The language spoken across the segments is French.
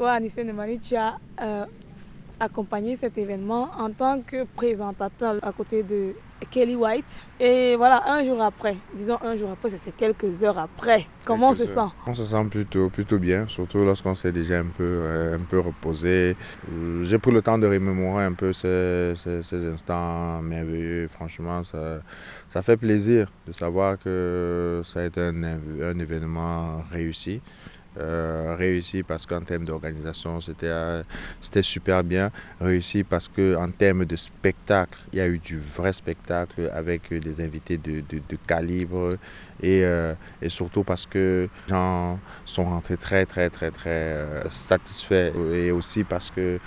toi, Anissé Nemani, tu as euh, accompagné cet événement en tant que présentateur à côté de Kelly White. Et voilà, un jour après, disons un jour après, c'est quelques heures après. Comment on se sent? On se sent plutôt, plutôt bien, surtout lorsqu'on s'est déjà un peu, euh, un peu reposé. J'ai pris le temps de remémorer un peu ces, ces, instants merveilleux. Franchement, ça, ça fait plaisir de savoir que ça a été un, un événement réussi. Euh, réussi parce qu'en termes d'organisation, c'était euh, super bien. Réussi parce qu'en termes de spectacle, il y a eu du vrai spectacle avec des invités de, de, de calibre et, euh, et, surtout parce que les gens sont rentrés très, très, très, très satisfaits et aussi parce que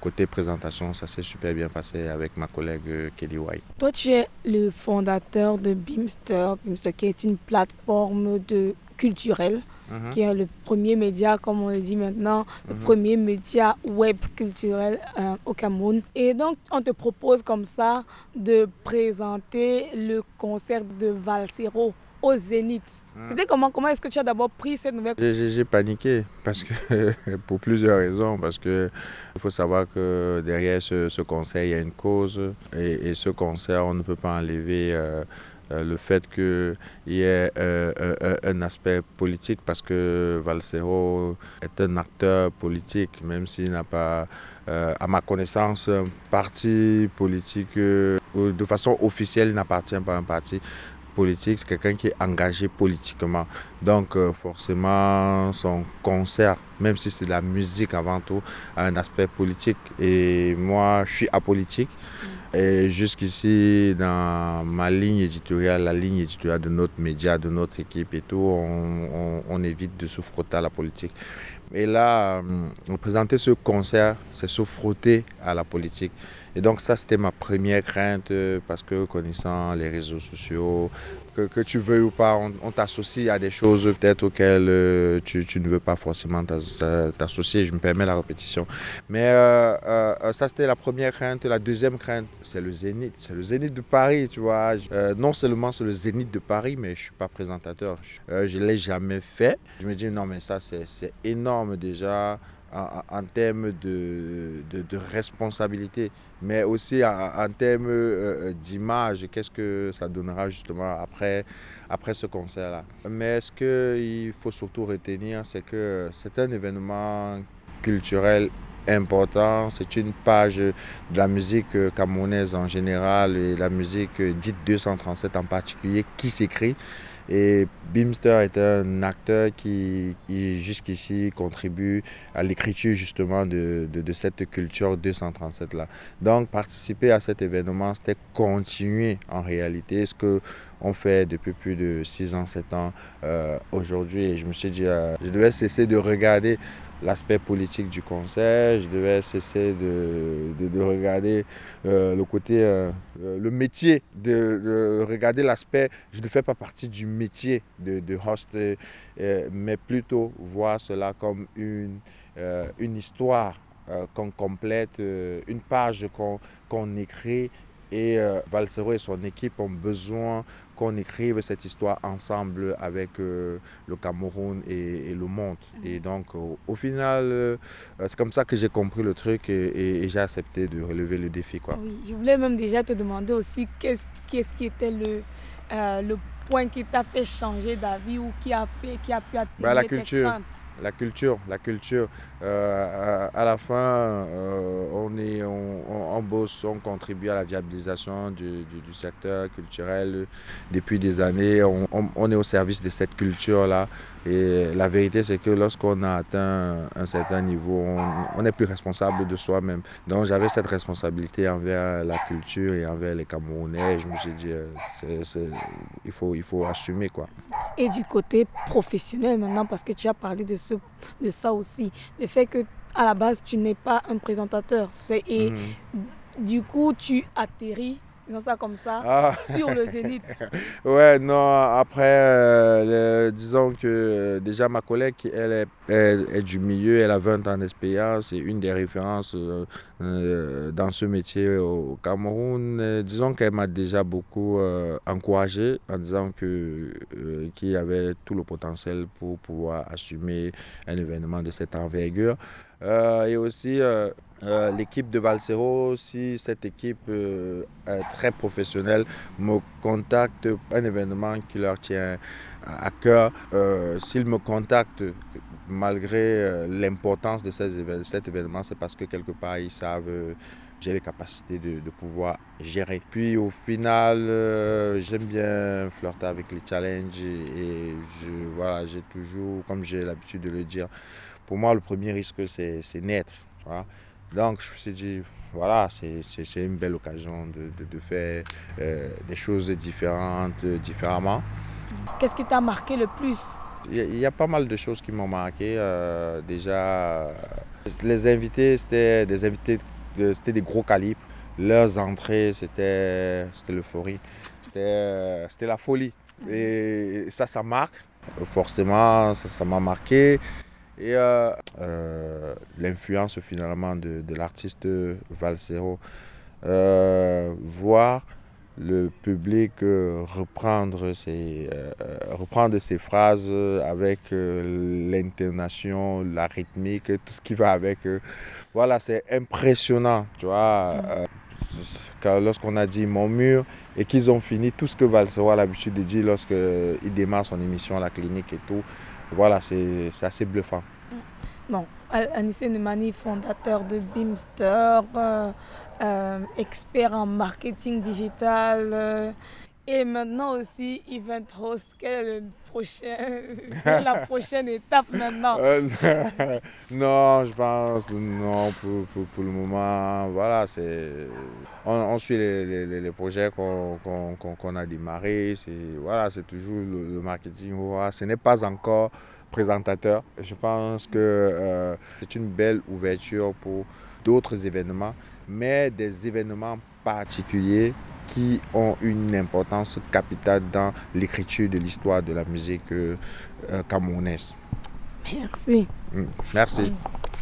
côté présentation, ça s'est super bien passé avec ma collègue Kelly White. Toi, tu es le fondateur de Beamster, Beamster qui est une plateforme de culturelle Mhm. qui est le premier média, comme on le dit maintenant, le mhm. premier média web culturel euh, au Cameroun. Et donc, on te propose comme ça de présenter le concert de Valsero au Zénith. Mhm. C'était comment Comment est-ce que tu as d'abord pris cette nouvelle J'ai paniqué parce que pour plusieurs raisons. Parce que il faut savoir que derrière ce, concert, il y a une cause. Et, ce concert, on ne peut pas enlever euh, euh, le fait qu'il y ait euh, euh, un aspect politique parce que Valsero est un acteur politique, même s'il n'a pas, à ma connaissance, un parti politique, de façon officielle, il n'appartient pas à un parti politique, c'est quelqu'un qui est engagé politiquement. Donc forcément, son concert, même si c'est de la musique avant tout, a un aspect politique. Et moi, je suis apolitique. Et jusqu'ici, dans ma ligne éditoriale, la ligne éditoriale de notre média, de notre équipe et tout, on, on, évite de se à la politique. Et là, euh, présenter ce concert, c'est se frotter à la politique. Et donc ça, c'était ma première crainte euh, parce que connaissant les réseaux sociaux, que, que tu veux ou pas, on, t'associe à des choses peut-être auxquelles euh, tu, tu, ne veux pas forcément t'associer. Je me permets la répétition. Mais euh, ça, c'était la première crainte. La deuxième crainte, c'est le Zénith. C'est le Zénith de Paris, tu vois. non seulement c'est le Zénith de Paris, mais je ne suis pas présentateur. je ne l'ai jamais fait. Je me dis, non, mais ça, c'est énorme déjà en, termes de, de, responsabilité, mais aussi en, termes euh, euh, d'image. Qu'est-ce que ça donnera justement après, après ce concert-là Mais ce qu'il faut surtout retenir, c'est que c'est un événement culturel important. C'est une page de la musique camerounaise en général et la musique dite 237 en particulier qui s'écrit. Et Beamster est un acteur qui, jusqu'ici contribue à l'écriture justement de, de, cette culture 237-là. Donc participer à cet événement, c'était continuer en réalité ce que on fait depuis plus de 6 ans, 7 ans euh, aujourd'hui. Je me suis dit, euh, je devais cesser de regarder l'aspect politique du concert, je devais cesser de, de, regarder euh, le côté, le métier, de, regarder l'aspect, je ne fais pas partie du métier de, de host, mais plutôt voir cela comme une, une histoire qu'on complète, une page qu'on écrit et Valsero et son équipe ont besoin qu'on écrive cette histoire ensemble avec euh, le Cameroun et, le monde. Et donc, au final, euh, c'est comme ça que j'ai compris le truc et, j'ai accepté de relever le défi. Quoi. Oui, je voulais même déjà te demander aussi qu'est-ce, qu'est-ce qui était le, euh, le point qui t'a fait changer d'avis ou qui a, fait, qui a pu attirer bah, la culture. La culture, la culture. Euh, à, la fin, euh, on, est, on, on, bosse, on contribue à la viabilisation du, du, secteur culturel depuis des années. On, est au service de cette culture-là. Et la vérité, c'est que lorsqu'on a atteint un certain niveau, on n'est plus responsable de soi-même. Donc j'avais cette responsabilité envers la culture et envers les Camerounais. Je me suis dit, euh, il, faut, il faut assumer. quoi. Et du côté professionnel maintenant, parce que tu as parlé de, ce, de ça aussi, le fait que à la base, tu n'es pas un présentateur. Et mhm. du coup, tu atterris disons ça comme ça, ah. sur le Zénith Ouais, non, après, euh, disons que euh, déjà ma collègue, elle est, est, du milieu, elle a 20 ans d'expérience, c'est une des références euh, dans ce métier au, Cameroun. disons qu'elle m'a déjà beaucoup encouragé en disant que qu'il y avait tout le potentiel pour pouvoir assumer un événement de cette envergure. et aussi l'équipe de Valsero, si cette équipe est très professionnelle me contacte un événement qui leur tient à cœur, s'ils me contactent malgré l'importance de cet événement, c'est parce que quelque part ils savent j'ai les capacités de, pouvoir gérer. Puis au final, euh, j'aime bien flirter avec les challenges et, voilà, j'ai toujours, comme j'ai l'habitude de le dire, pour moi le premier risque c'est naître. Donc je me suis dit, voilà, c'est une belle occasion de, faire euh, des choses différentes, différemment. Qu'est-ce qui t'a marqué le plus? Il y, a pas mal de choses qui m'ont marqué. Euh, déjà, les invités, c'était des invités c'était des gros calibres. Leurs entrées, c'était l'euphorie. C'était la folie. Et ça, ça marque. Forcément, ça m'a marqué. Et euh, euh, l'influence finalement de, de l'artiste Valsero. Euh, voir le public reprendre, ses, reprendre ses phrases avec l'intonation, la rythmique, tout ce qui va avec. voilà, c'est impressionnant, tu vois. lorsqu'on a dit mon mur et qu'ils ont fini tout ce que Valsero a l'habitude de dire lorsqu'il démarre son émission à la clinique et tout, voilà, c'est assez bluffant. Bon, Anissé Nemani, fondateur de Beamster, euh, euh, expert en marketing digital. Euh, et maintenant aussi, event host. Quelle est, la prochaine étape maintenant? Non, je pense, non, pour, pour, le moment, voilà, c'est. On, suit les, les, projets qu'on a démarrés. Voilà, c'est toujours le, marketing. Voilà. Ce n'est pas encore présentateur. Je pense que euh, c'est une belle ouverture pour d'autres événements, mais des événements particuliers qui ont une importance capitale dans l'écriture de l'histoire de la musique euh, camerounaise. Merci. Mm. Merci.